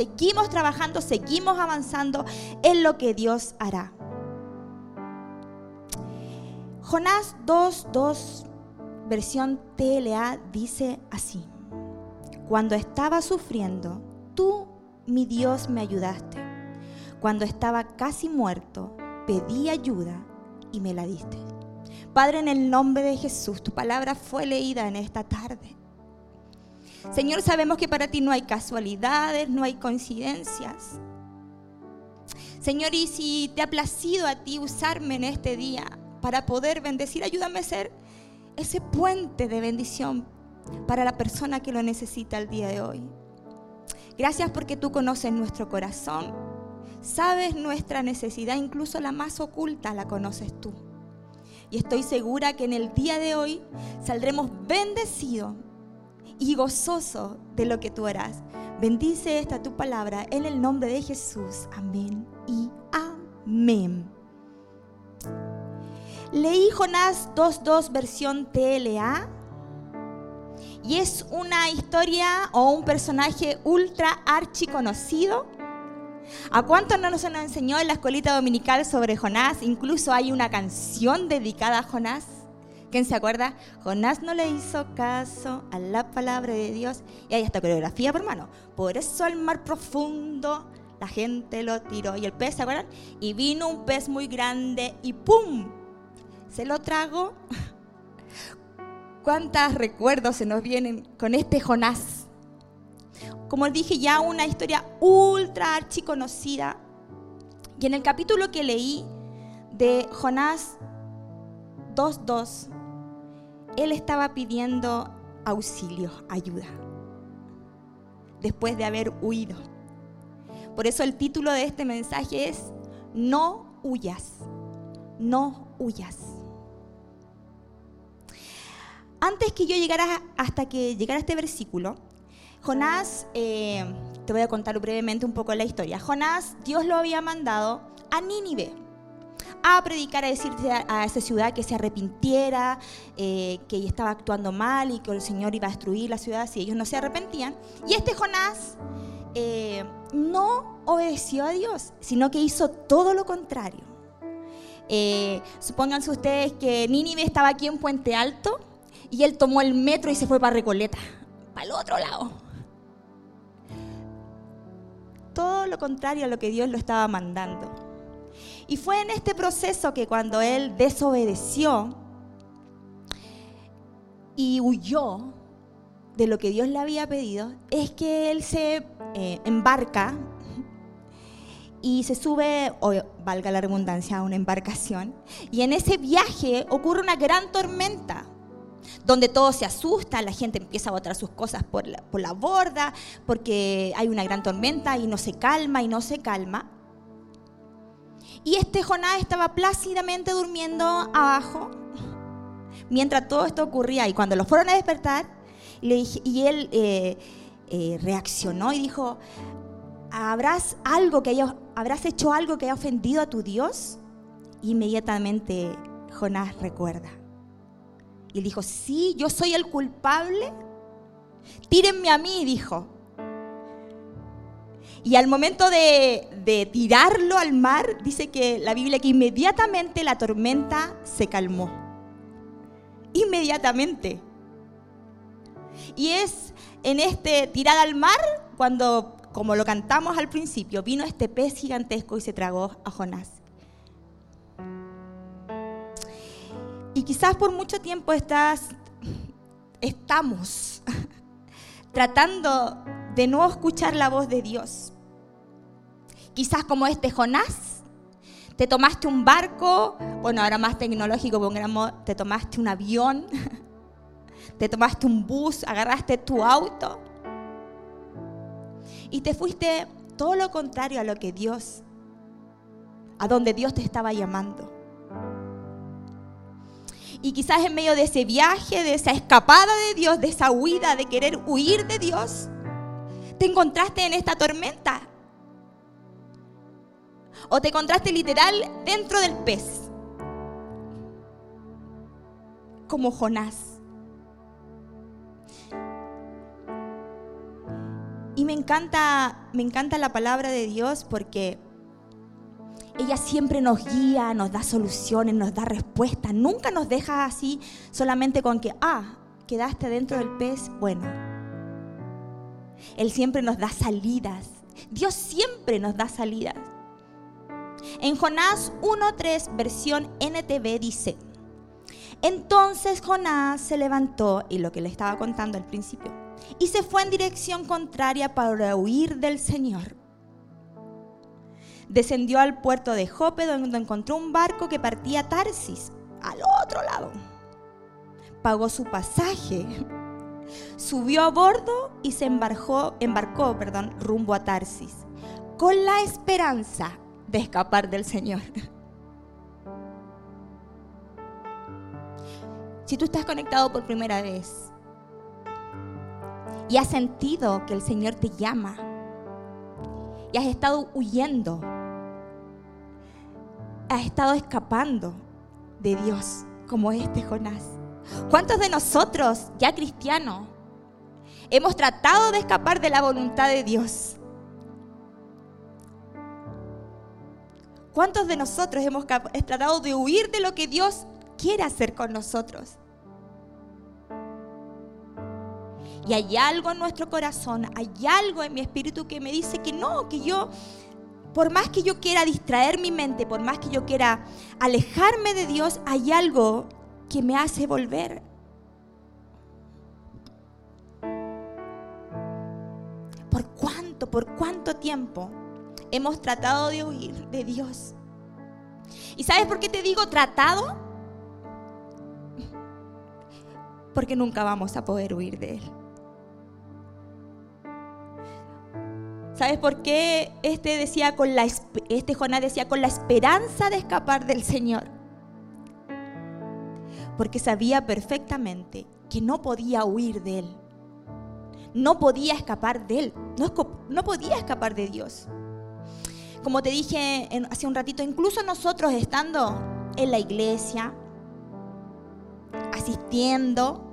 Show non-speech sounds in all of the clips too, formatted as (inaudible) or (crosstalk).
seguimos trabajando, seguimos avanzando en lo que Dios hará. Jonás 2.2, versión TLA, dice así. Cuando estaba sufriendo, tú, mi Dios, me ayudaste. Cuando estaba casi muerto, pedí ayuda y me la diste. Padre, en el nombre de Jesús, tu palabra fue leída en esta tarde. Señor, sabemos que para ti no hay casualidades, no hay coincidencias. Señor, y si te ha placido a ti usarme en este día para poder bendecir, ayúdame a ser ese puente de bendición para la persona que lo necesita el día de hoy. Gracias porque tú conoces nuestro corazón, sabes nuestra necesidad, incluso la más oculta la conoces tú. Y estoy segura que en el día de hoy saldremos bendecidos y gozosos de lo que tú harás. Bendice esta tu palabra en el nombre de Jesús. Amén y amén. Leí Jonás 2.2 versión TLA y es una historia o un personaje ultra archi conocido. ¿A cuánto no nos enseñó en la escuelita dominical sobre Jonás? Incluso hay una canción dedicada a Jonás. ¿Quién se acuerda? Jonás no le hizo caso a la palabra de Dios. Y hay esta coreografía, hermano. Por eso al mar profundo la gente lo tiró. Y el pez, ¿se acuerdan? Y vino un pez muy grande y ¡pum! se lo trago. ¿Cuántos recuerdos se nos vienen con este Jonás? Como dije, ya una historia ultra archiconocida. Y en el capítulo que leí de Jonás 2.2, él estaba pidiendo auxilio, ayuda, después de haber huido. Por eso el título de este mensaje es, no huyas, no huyas antes que yo llegara hasta que llegara este versículo, Jonás, eh, te voy a contar brevemente un poco la historia. Jonás, Dios lo había mandado a Nínive a predicar, a decirle a esa ciudad que se arrepintiera, eh, que estaba actuando mal y que el Señor iba a destruir la ciudad si ellos no se arrepentían. Y este Jonás eh, no obedeció a Dios, sino que hizo todo lo contrario. supónganse ustedes que Nínive estaba aquí en Puente Alto y él tomó el metro y se fue para Recoleta, para el otro lado. Todo lo contrario a lo que Dios lo estaba mandando. Y fue en este proceso que cuando él desobedeció y huyó de lo que Dios le había pedido, es que él se eh, embarca y se sube, o valga la redundancia, a una embarcación. Y en ese viaje ocurre una gran tormenta donde todo se asusta, la gente empieza a botar sus cosas por la, por la borda, porque hay una gran tormenta y no se calma y no se calma. Y este Jonás estaba plácidamente durmiendo abajo mientras todo esto ocurría. Y cuando lo fueron a despertar, y él eh, eh, reaccionó y dijo, ¿habrás, algo que ¿habrás hecho algo que haya ofendido a tu Dios? Inmediatamente Jonás recuerda. Y dijo, sí, yo soy el culpable. Tírenme a mí, dijo. Y al momento de, de, tirarlo al mar, dice que la Biblia que inmediatamente la tormenta se calmó. Inmediatamente. Y es en este tirar al mar cuando, como lo cantamos al principio, vino este pez gigantesco y se tragó a Jonás. Y quizás por mucho tiempo estás, estamos (laughs) tratando de no escuchar la voz de Dios. Quizás como este Jonás, te tomaste un barco, bueno, ahora más tecnológico, te tomaste un avión, (laughs) te tomaste un bus, agarraste tu auto y te fuiste todo lo contrario a lo que Dios, a donde Dios te estaba llamando. Y quizás en medio de ese viaje, de esa escapada de Dios, de esa huida, de querer huir de Dios, te encontraste en esta tormenta. O te encontraste literal dentro del pez. Como Jonás. Y me encanta, me encanta la palabra de Dios porque ella siempre nos guía, nos da soluciones, nos da respuestas. Nunca nos deja así solamente con que, ah, quedaste dentro del pez. Bueno, Él siempre nos da salidas. Dios siempre nos da salidas. En Jonás 1.3, versión NTV dice, entonces Jonás se levantó, y lo que le estaba contando al principio, y se fue en dirección contraria para huir del Señor. Descendió al puerto de Jope, donde encontró un barco que partía a Tarsis, al otro lado. Pagó su pasaje, subió a bordo y se embarcó, embarcó perdón, rumbo a Tarsis, con la esperanza de escapar del Señor. (laughs) Si tú estás conectado por primera vez y has sentido que el Señor te llama y has estado huyendo, has estado escapando de Dios como este Jonás. ¿Cuántos de nosotros, ya cristianos, hemos tratado de escapar de la voluntad de Dios? ¿Cuántos de nosotros hemos tratado de huir de lo que Dios quiere hacer con nosotros? Y hay algo en nuestro corazón, hay algo en mi espíritu que me dice que no, que yo, por más que yo quiera distraer mi mente, por más que yo quiera alejarme de Dios, hay algo que me hace volver. ¿Por cuánto, por cuánto tiempo hemos tratado de huir de Dios? ¿Y sabes por qué te digo tratado? Porque nunca vamos a poder huir de Él. ¿Sabes por qué este decía con la este Jonás decía con la esperanza de escapar del Señor? Porque sabía perfectamente que no podía huir de él. No podía escapar de él, no, no podía escapar de Dios. Como te dije hace un ratito, incluso nosotros estando en la iglesia, asistiendo,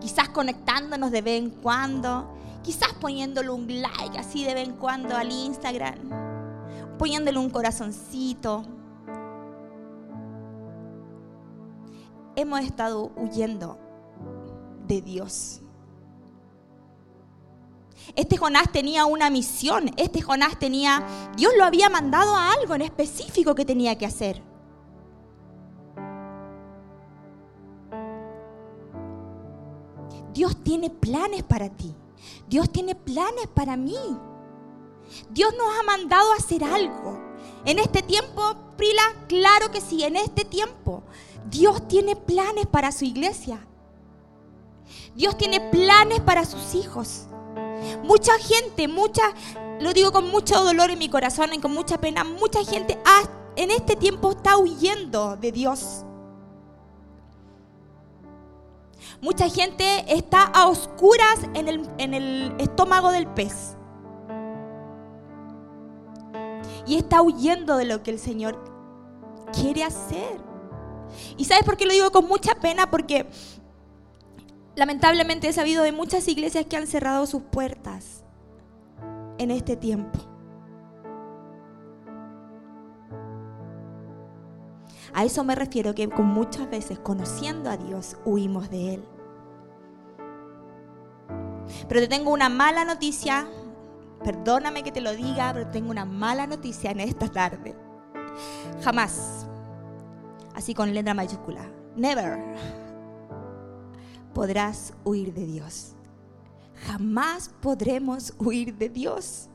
quizás conectándonos de vez en cuando, Quizás poniéndole un like así de vez en cuando al Instagram, poniéndole un corazoncito. Hemos estado huyendo de Dios. Este Jonás tenía una misión, este Jonás tenía, Dios lo había mandado a algo en específico que tenía que hacer. Dios tiene planes para ti. Dios tiene planes para mí. Dios nos ha mandado a hacer algo. En este tiempo, Prila, claro que sí, en este tiempo, Dios tiene planes para su iglesia. Dios tiene planes para sus hijos. Mucha gente, mucha, lo digo con mucho dolor en mi corazón y con mucha pena, mucha gente en este tiempo está huyendo de Dios. Mucha gente está a oscuras en el, estómago del pez. Y está huyendo de lo que el Señor quiere hacer. ¿Y sabes por qué lo digo con mucha pena? Porque lamentablemente he sabido de muchas iglesias que han cerrado sus puertas en este tiempo. A eso me refiero que con muchas veces conociendo a Dios huimos de Él. Pero te tengo una mala noticia. Perdóname que te lo diga, pero tengo una mala noticia en esta tarde. Jamás, así con letra mayúscula, never podrás huir de Dios. Jamás podremos huir de Dios.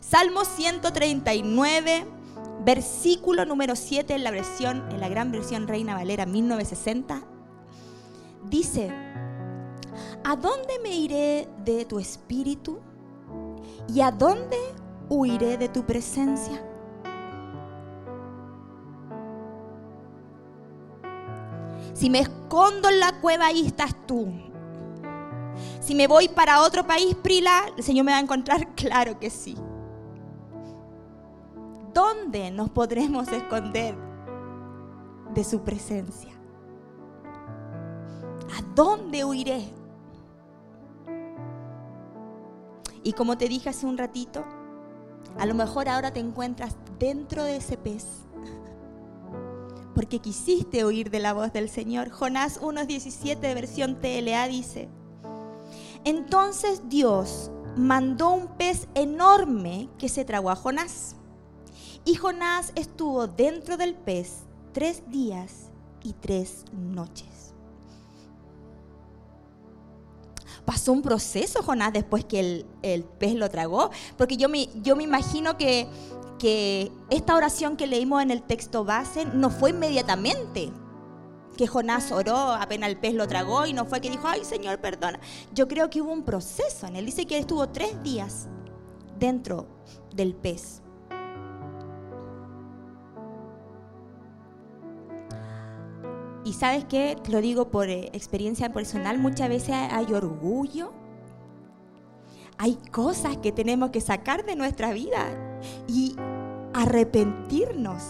Salmo 139, versículo número 7 en la versión, en la gran versión Reina Valera 1960, dice, ¿A dónde me iré de tu espíritu? ¿Y a dónde huiré de tu presencia? Si me escondo en la cueva, ahí estás tú. Si me voy para otro país, Prila, el Señor me va a encontrar, (laughs) claro que sí. ¿Dónde nos podremos esconder de su presencia? ¿A dónde huiré? Y como te dije hace un ratito, a lo mejor ahora te encuentras dentro de ese pez porque quisiste oír de la voz del Señor. Jonás 1.17 versión TLA dice, entonces Dios mandó un pez enorme que se tragó a Jonás. Y Jonás estuvo dentro del pez tres días y tres noches. Pasó un proceso Jonás después que el, pez lo tragó, porque yo me, yo me imagino que, que esta oración que leímos en el texto base no fue inmediatamente que Jonás oró, apenas el pez lo tragó y no fue que dijo, ay Señor, perdona. Yo creo que hubo un proceso él. Dice que estuvo tres días dentro del pez. Y sabes qué, lo digo por eh, experiencia personal, muchas veces hay orgullo, hay cosas que tenemos que sacar de nuestra vida y arrepentirnos.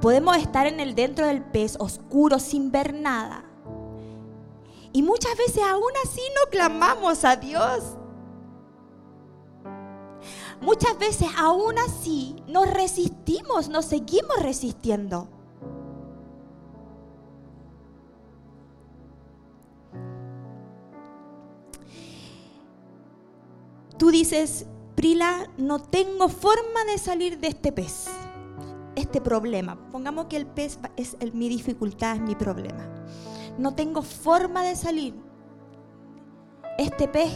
Podemos estar en el dentro del pez oscuro sin ver nada. Y muchas veces aún así no clamamos a Dios. Muchas veces aún así nos resistimos, nos seguimos resistiendo. Tú dices, Prila, no tengo forma de salir de este pez, este problema. Pongamos que el pez es mi dificultad, es mi problema. No tengo forma de salir. Este pez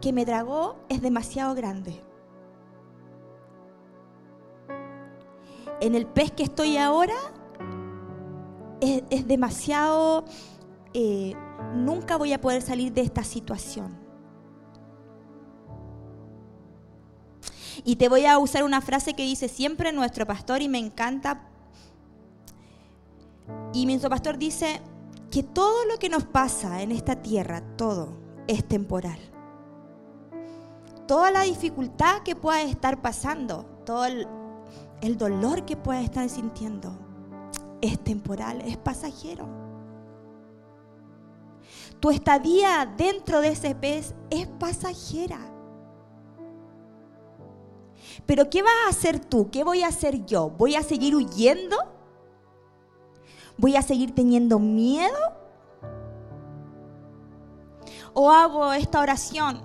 que me tragó es demasiado grande. En el pez que estoy ahora es, demasiado... Eh, nunca voy a poder salir de esta situación. Y te voy a usar una frase que dice siempre nuestro pastor y me encanta. Y nuestro pastor dice que todo lo que nos pasa en esta tierra, todo es temporal. Toda la dificultad que pueda estar pasando, todo el, el dolor que pueda estar sintiendo, es temporal, es pasajero. Tu estadía dentro de ese pez es pasajera. Pero ¿qué vas a hacer tú? ¿Qué voy a hacer yo? ¿Voy a seguir huyendo? ¿Voy a seguir teniendo miedo? ¿O hago esta oración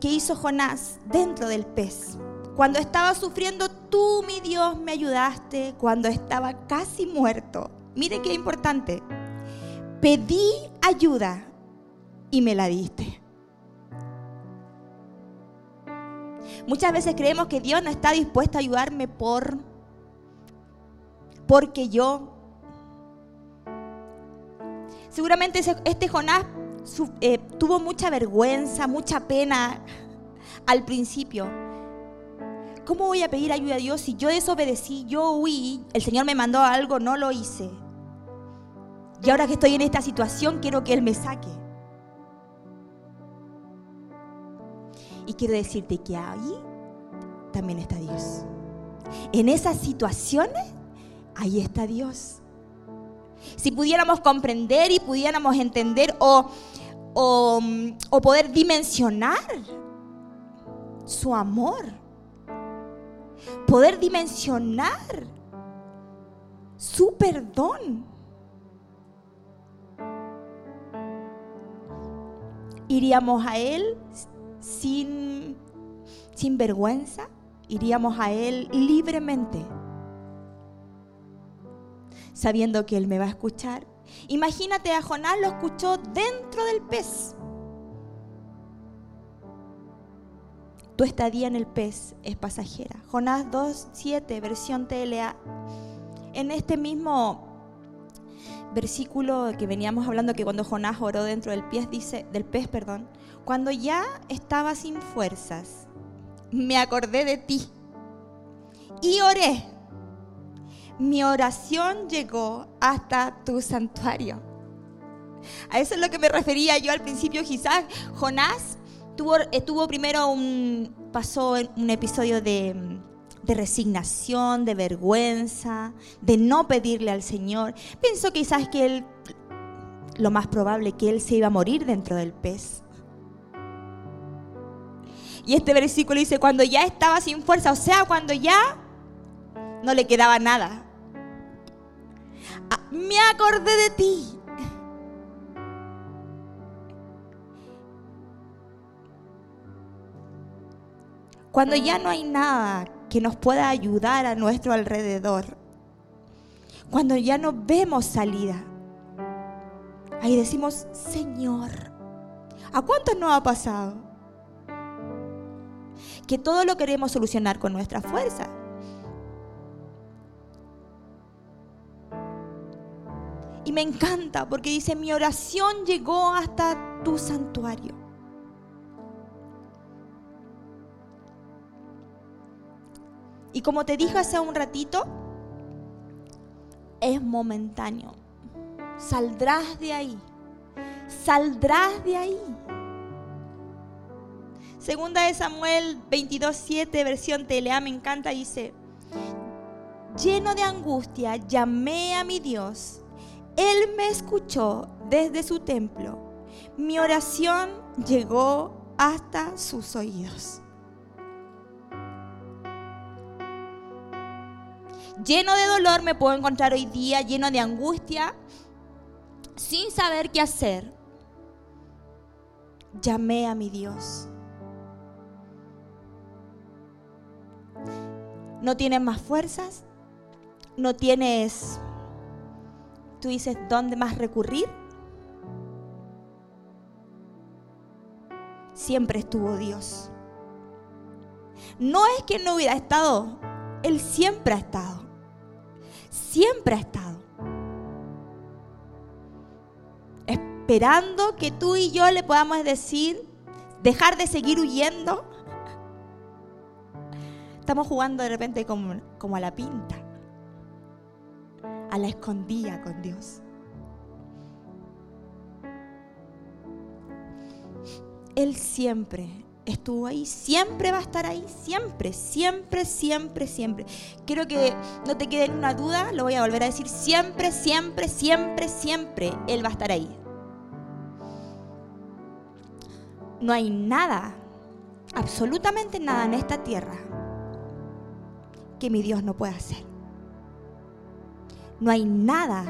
que hizo Jonás dentro del pez? Cuando estaba sufriendo, tú, mi Dios, me ayudaste. Cuando estaba casi muerto. Mire qué importante. Pedí ayuda y me la diste. Muchas veces creemos que Dios no está dispuesto a ayudarme por porque yo. Seguramente este Jonás eh, tuvo mucha vergüenza, mucha pena al principio. ¿Cómo voy a pedir ayuda a Dios si yo desobedecí, yo huí, el Señor me mandó algo, no lo hice? Y ahora que estoy en esta situación, quiero que Él me saque. Y quiero decirte que ahí también está Dios. En esas situaciones, ahí está Dios. Si pudiéramos comprender y pudiéramos entender o, o, o poder dimensionar su amor, poder dimensionar su perdón, iríamos a Él sin, sin vergüenza, iríamos a Él libremente, sabiendo que Él me va a escuchar. Imagínate a Jonás lo escuchó dentro del pez. Tu estadía en el pez es pasajera. Jonás 2.7, versión TLA. En este mismo versículo que veníamos hablando que cuando Jonás oró dentro del pez dice del pez, perdón, cuando ya estaba sin fuerzas, me acordé de ti y oré. Mi oración llegó hasta tu santuario. A eso es lo que me refería yo al principio, quizás Jonás tuvo, tuvo primero un, pasó un episodio de, de resignación, de vergüenza, de no pedirle al Señor. Pensó quizás que él lo más probable que él se iba a morir dentro del pez. Y este versículo dice, cuando ya estaba sin fuerza, o sea, cuando ya no le quedaba nada. Ah, me acordé de ti. Cuando ya no hay nada que nos pueda ayudar a nuestro alrededor. Cuando ya no vemos salida. Ahí decimos, Señor, ¿a cuántos nos ha pasado? Que todo lo queremos solucionar con nuestra fuerza. Y me encanta porque dice, mi oración llegó hasta tu santuario. Y como te dije hace un ratito, es momentáneo. Saldrás de ahí. Saldrás de ahí. Segunda de Samuel 22.7, versión TLA, me encanta, dice, lleno de angustia, llamé a mi Dios. Él me escuchó desde su templo. Mi oración llegó hasta sus oídos. Lleno de dolor me puedo encontrar hoy día, lleno de angustia, sin saber qué hacer. Llamé a mi Dios. No tienes más fuerzas, no tienes, tú dices, ¿dónde más recurrir? Siempre estuvo Dios. No es que no hubiera estado, Él siempre ha estado siempre ha estado. Esperando que tú y yo le podamos decir, dejar de seguir huyendo. Estamos jugando de repente como, como a la pinta, a la escondida con Dios. Él siempre estuvo ahí, siempre va a estar ahí, siempre, siempre, siempre, siempre. Quiero que no te quede una duda, lo voy a volver a decir, siempre, siempre, siempre, siempre Él va a estar ahí. No hay nada, absolutamente nada en esta tierra que mi Dios no pueda hacer. No hay nada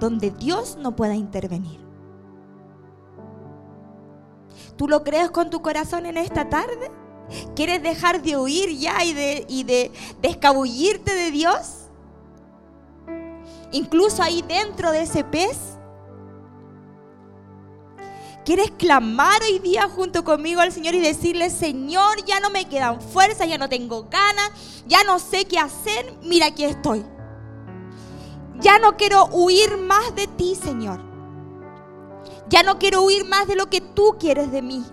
donde Dios no pueda intervenir. ¿Tú lo crees con tu corazón en esta tarde? ¿Quieres dejar de huir ya y de, y de, escabullirte de Dios? Incluso ahí dentro de ese pez. ¿Quieres clamar hoy día junto conmigo al Señor y decirle, Señor, ya no me quedan fuerzas, ya no tengo ganas, ya no sé qué hacer, mira aquí estoy. Ya no quiero huir más de ti, Señor. Ya no quiero huir más de lo que tú quieres de mí.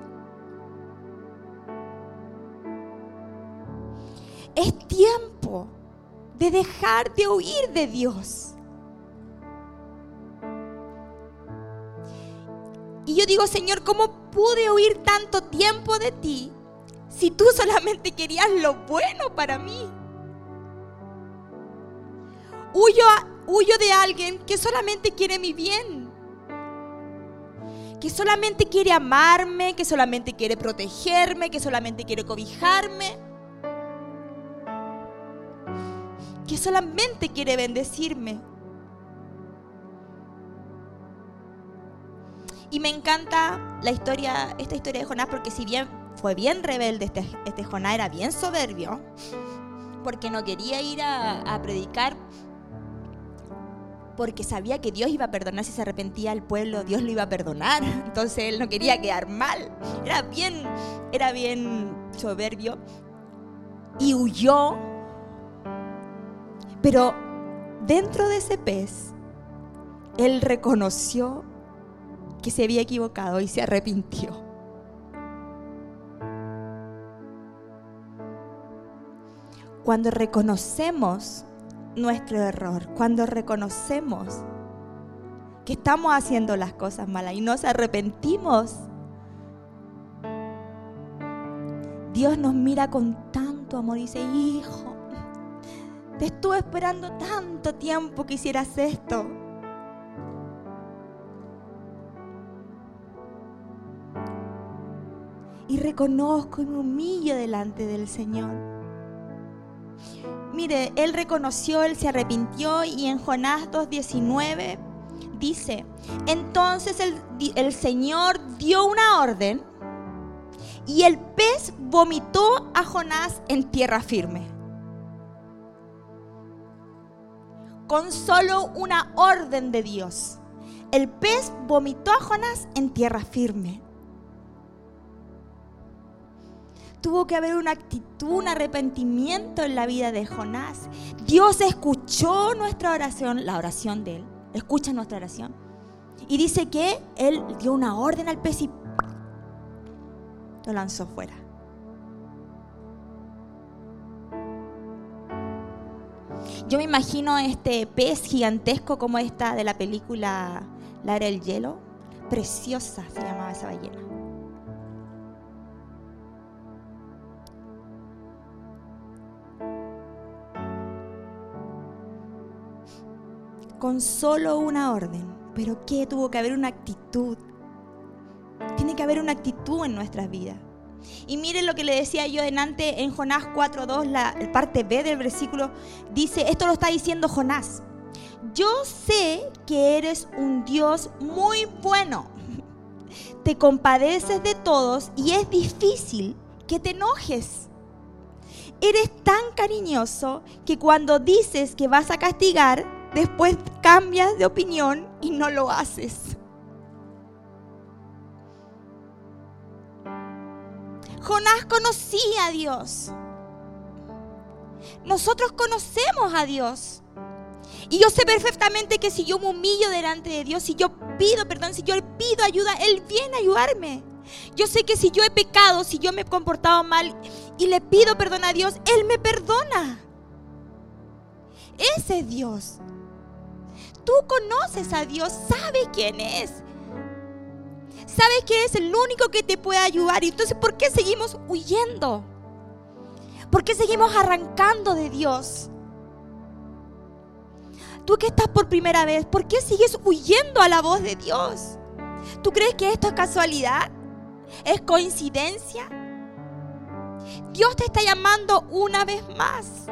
Es tiempo de dejar de huir de Dios. Y yo digo, Señor, ¿cómo pude huir tanto tiempo de ti si tú solamente querías lo bueno para mí? Huyo, huyo de alguien que solamente quiere mi bien que solamente quiere amarme, que solamente quiere protegerme, que solamente quiere cobijarme, que solamente quiere bendecirme. Y me encanta la historia, esta historia de Jonás, porque si bien fue bien rebelde, este, este Jonás era bien soberbio, porque no quería ir a, a predicar porque sabía que Dios iba a perdonar si se arrepentía el pueblo, Dios lo iba a perdonar. (laughs) Entonces él no quería quedar mal. Era bien, era bien soberbio y huyó. Pero dentro de ese pez, él reconoció que se había equivocado y se arrepintió. Cuando reconocemos nuestro error, cuando reconocemos que estamos haciendo las cosas malas y nos arrepentimos, Dios nos mira con tanto amor y dice, hijo, te estuve esperando tanto tiempo que hicieras esto. Y reconozco y me humillo delante del Señor. Mire, él reconoció, él se arrepintió y en Jonás 2.19 dice, entonces el, el Señor dio una orden y el pez vomitó a Jonás en tierra firme. Con solo una orden de Dios. El pez vomitó a Jonás en tierra firme. Tuvo que haber una actitud, un arrepentimiento en la vida de Jonás. Dios escuchó nuestra oración, la oración de él. Escucha nuestra oración. Y dice que él dio una orden al pez y lo lanzó fuera. Yo me imagino este pez gigantesco como esta de la película La era del hielo. Preciosa se llamaba esa ballena. Con solo una orden. Pero ¿qué? Tuvo que haber una actitud tiene que haber una actitud en nuestras vidas. Y miren lo que le decía yo delante en Jonás 4.2, la parte B del versículo, dice, esto lo está diciendo Jonás. Yo sé que eres un Dios muy bueno. (laughs) Te compadeces de todos y es difícil que te enojes. Eres tan cariñoso que cuando dices que vas a castigar, después cambias de opinión y no lo haces. Jonás conocía a Dios. Nosotros conocemos a Dios. Y yo sé perfectamente que si yo me humillo delante de Dios, si yo pido perdón, si yo pido ayuda, Él viene a ayudarme. Yo sé que si yo he pecado, si yo me he comportado mal y le pido perdón a Dios, Él me perdona. Ese es Dios. Tú conoces a Dios, sabes quién es sabes que es el único que te puede ayudar. Y entonces, ¿por qué seguimos huyendo? ¿Por qué seguimos arrancando de Dios? Tú que estás por primera vez, ¿por qué sigues huyendo a la voz de Dios? ¿Tú crees que esto es casualidad? ¿Es coincidencia? Dios te está llamando una vez más.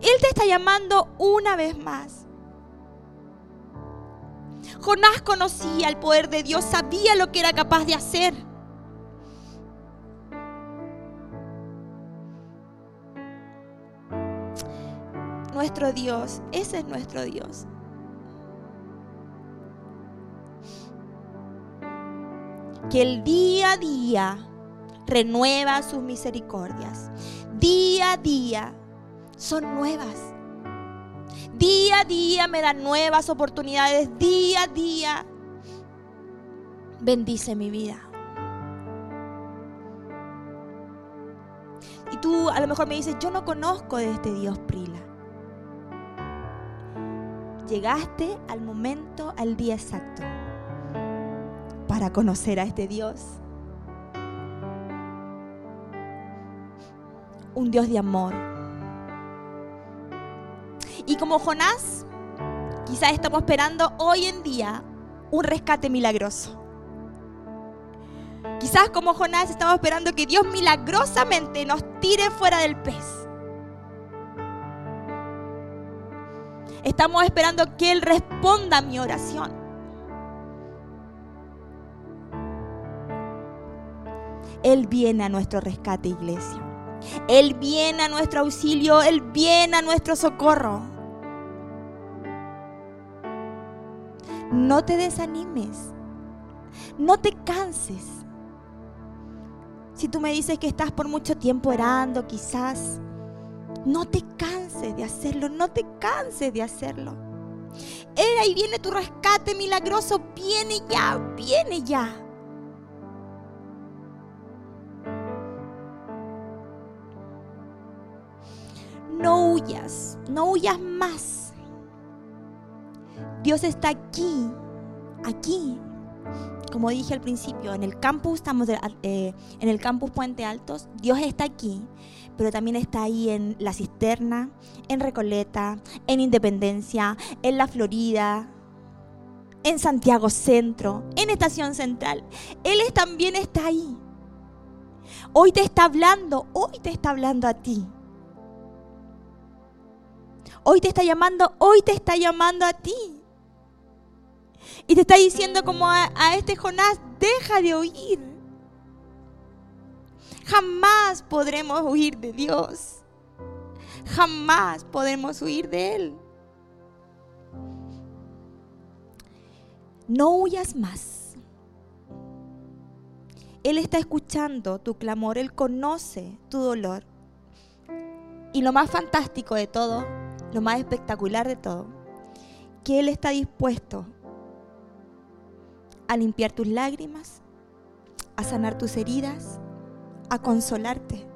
Él te está llamando una vez más. Jonás conocía el poder de Dios, sabía lo que era capaz de hacer. Nuestro Dios, ese es nuestro Dios. Que el día a día renueva sus misericordias. Día a día son nuevas. Día a día me da nuevas oportunidades. Día a día bendice mi vida. Y tú a lo mejor me dices, yo no conozco de este Dios Prila. Llegaste al momento, al día exacto, para conocer a este Dios. Un Dios de amor, y como Jonás, quizás estamos esperando hoy en día un rescate milagroso. Quizás como Jonás estamos esperando que Dios milagrosamente nos tire fuera del pez. Estamos esperando que Él responda a mi oración. Él viene a nuestro rescate, iglesia. Él viene a nuestro auxilio, Él viene a nuestro socorro. No te desanimes. No te canses. Si tú me dices que estás por mucho tiempo orando, quizás, no te canses de hacerlo, no te canses de hacerlo. Él ahí viene tu rescate milagroso, viene ya, viene ya. No huyas, no huyas más. Dios está aquí, aquí. Como dije al principio, en el campus estamos eh, en el campus Puente Altos, Dios está aquí, pero también está ahí en La Cisterna, en Recoleta, en Independencia, en La Florida, en Santiago Centro, en Estación Central. Él también está ahí. Hoy te está hablando, hoy te está hablando a ti. Hoy te está llamando, hoy te está llamando a ti. Y te está diciendo como a, este Jonás, deja de oír. Jamás podremos huir de Dios. Jamás podremos huir de Él. No huyas más. Él está escuchando tu clamor, Él conoce tu dolor. Y lo más fantástico de todo, lo más espectacular de todo, que Él está dispuesto a limpiar tus lágrimas, a sanar tus heridas, a consolarte.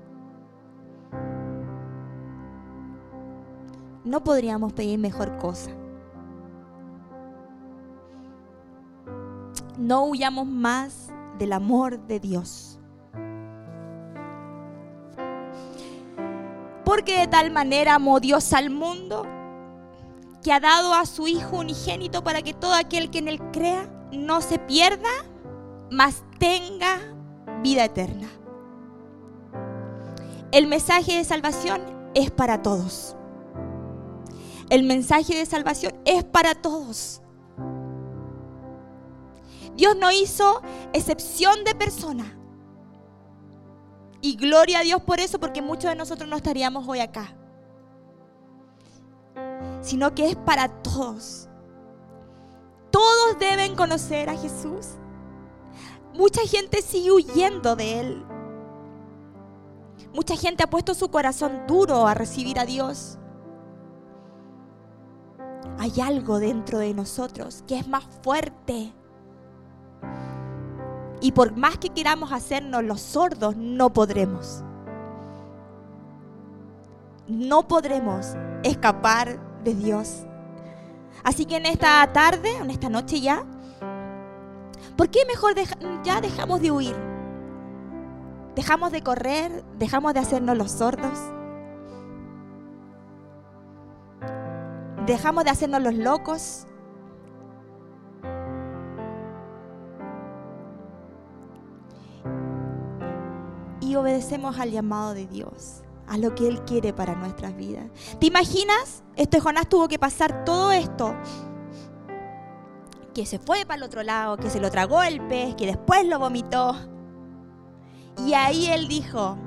No podríamos pedir mejor cosa. No huyamos más del amor de Dios. Porque de tal manera amó Dios al mundo que ha dado a su Hijo unigénito para que todo aquel que en él crea no se pierda, mas tenga vida eterna. El mensaje de salvación es para todos. El mensaje de salvación es para todos. Dios no hizo excepción de persona. Y gloria a Dios por eso, porque muchos de nosotros no estaríamos hoy acá. Sino que es para todos. Todos deben conocer a Jesús. Mucha gente sigue huyendo de Él. Mucha gente ha puesto su corazón duro a recibir a Dios. Hay algo dentro de nosotros que es más fuerte. Y por más que queramos hacernos los sordos, no podremos. No podremos escapar de Dios. Así que en esta tarde, en esta noche ya, ¿por qué mejor ya dejamos de huir? Dejamos de correr, dejamos de hacernos los sordos. Dejamos de hacernos los locos. Y obedecemos al llamado de Dios, a lo que Él quiere para nuestras vidas. ¿Te imaginas? Este Jonás tuvo que pasar todo esto. Que se fue para el otro lado, que se lo tragó el pez, que después lo vomitó. Y ahí él dijo,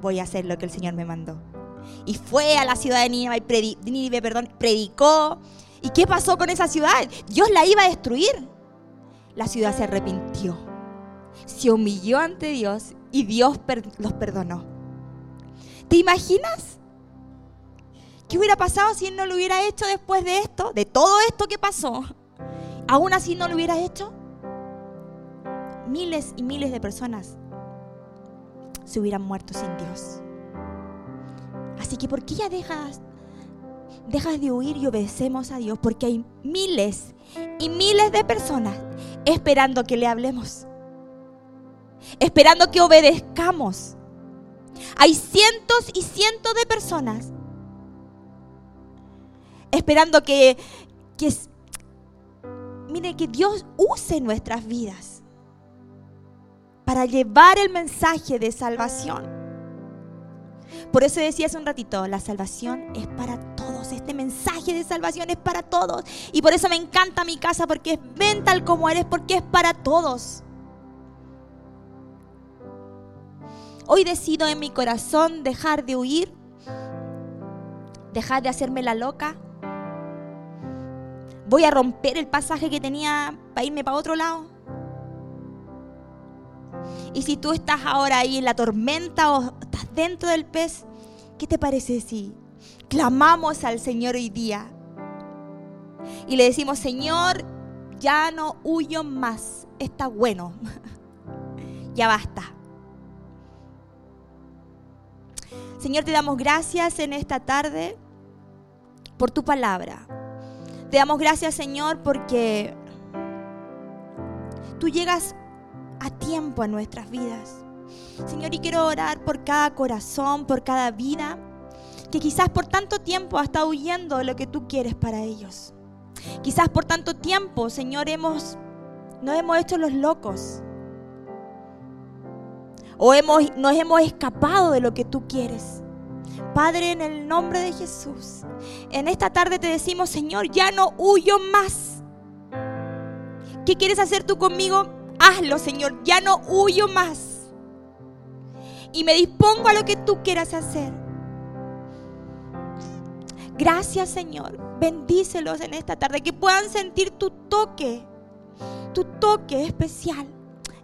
voy a hacer lo que el Señor me mandó. Y fue a la ciudad de Nínive, perdón, predicó. ¿Y qué pasó con esa ciudad? Dios la iba a destruir. La ciudad se arrepintió. Se humilló ante Dios y Dios los perdonó. ¿Te imaginas? ¿Qué hubiera pasado si él no lo hubiera hecho después de esto? De todo esto que pasó. ¿Aún así no lo hubiera hecho? miles y miles de personas se hubieran muerto sin Dios. Así que ¿por qué ya dejas, de huir y obedecemos a Dios? Porque hay miles y miles de personas esperando que le hablemos. Esperando que obedezcamos. Hay cientos y cientos de personas esperando que, que mire, que Dios use nuestras vidas para llevar el mensaje de salvación. Por eso decía hace un ratito, la salvación es para todos. Este mensaje de salvación es para todos. Y por eso me encanta mi casa, porque es ven tal como eres, porque es para todos. Hoy decido en mi corazón dejar de huir, dejar de hacerme la loca. Voy a romper el pasaje que tenía para irme para otro lado. Y si tú estás ahora ahí en la tormenta o estás dentro del pez, ¿qué te parece si clamamos al Señor hoy día? Y le decimos, Señor, ya no huyo más, está bueno, (laughs) ya basta. Señor, te damos gracias en esta tarde por tu palabra. Te damos gracias, Señor, porque tú llegas a tiempo a nuestras vidas. Señor, y quiero orar por cada corazón, por cada vida, que quizás por tanto tiempo ha estado huyendo de lo que tú quieres para ellos. Quizás por tanto tiempo, Señor, hemos, nos hemos hecho los locos. O hemos, nos hemos escapado de lo que tú quieres. Padre, en el nombre de Jesús, en esta tarde te decimos, Señor, ya no huyo más. ¿Qué quieres hacer tú conmigo? Hazlo, Señor, ya no huyo más. Y me dispongo a lo que tú quieras hacer. Gracias, Señor. Bendícelos en esta tarde, que puedan sentir tu toque, tu toque especial.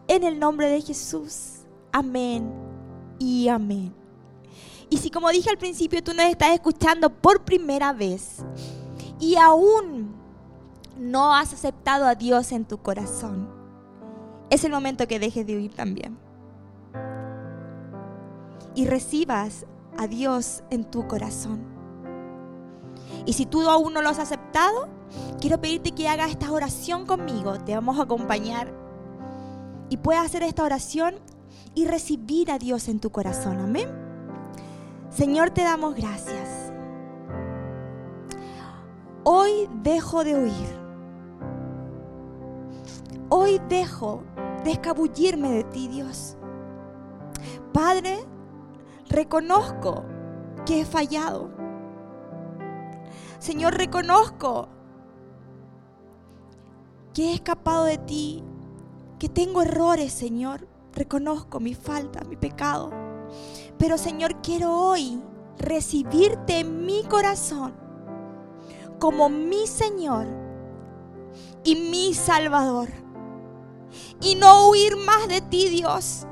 En el nombre de Jesús. Amén y amén. Y si como dije al principio tú nos estás escuchando por primera vez y aún no has aceptado a Dios en tu corazón, es el momento que dejes de oír también. Y recibas a Dios en tu corazón. Y si tú aún no lo has aceptado, quiero pedirte que hagas esta oración conmigo. Te vamos a acompañar. Y puedes hacer esta oración y recibir a Dios en tu corazón. Amén. Señor, te damos gracias. Hoy dejo de oír. Hoy dejo de escabullirme de ti, Dios. Padre, reconozco que he fallado. Señor, reconozco que he escapado de ti, que tengo errores, Señor reconozco mi falta, mi pecado. Pero Señor, quiero hoy recibirte en mi corazón como mi Señor y mi Salvador. Y no huir más de ti, Dios,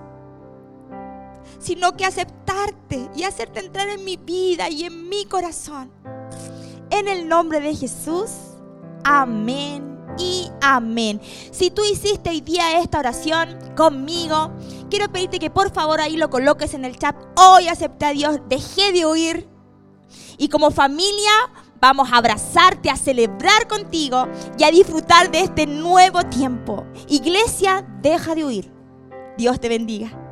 sino que aceptarte y hacerte entrar en mi vida y en mi corazón. En el nombre de Jesús, amén y amén. Si tú hiciste hoy día esta oración conmigo, quiero pedirte que por favor ahí lo coloques en el chat. Hoy acepté a Dios, dejé de huir. Y como familia vamos a abrazarte, a celebrar contigo y a disfrutar de este nuevo tiempo. Iglesia, deja de huir. Dios te bendiga.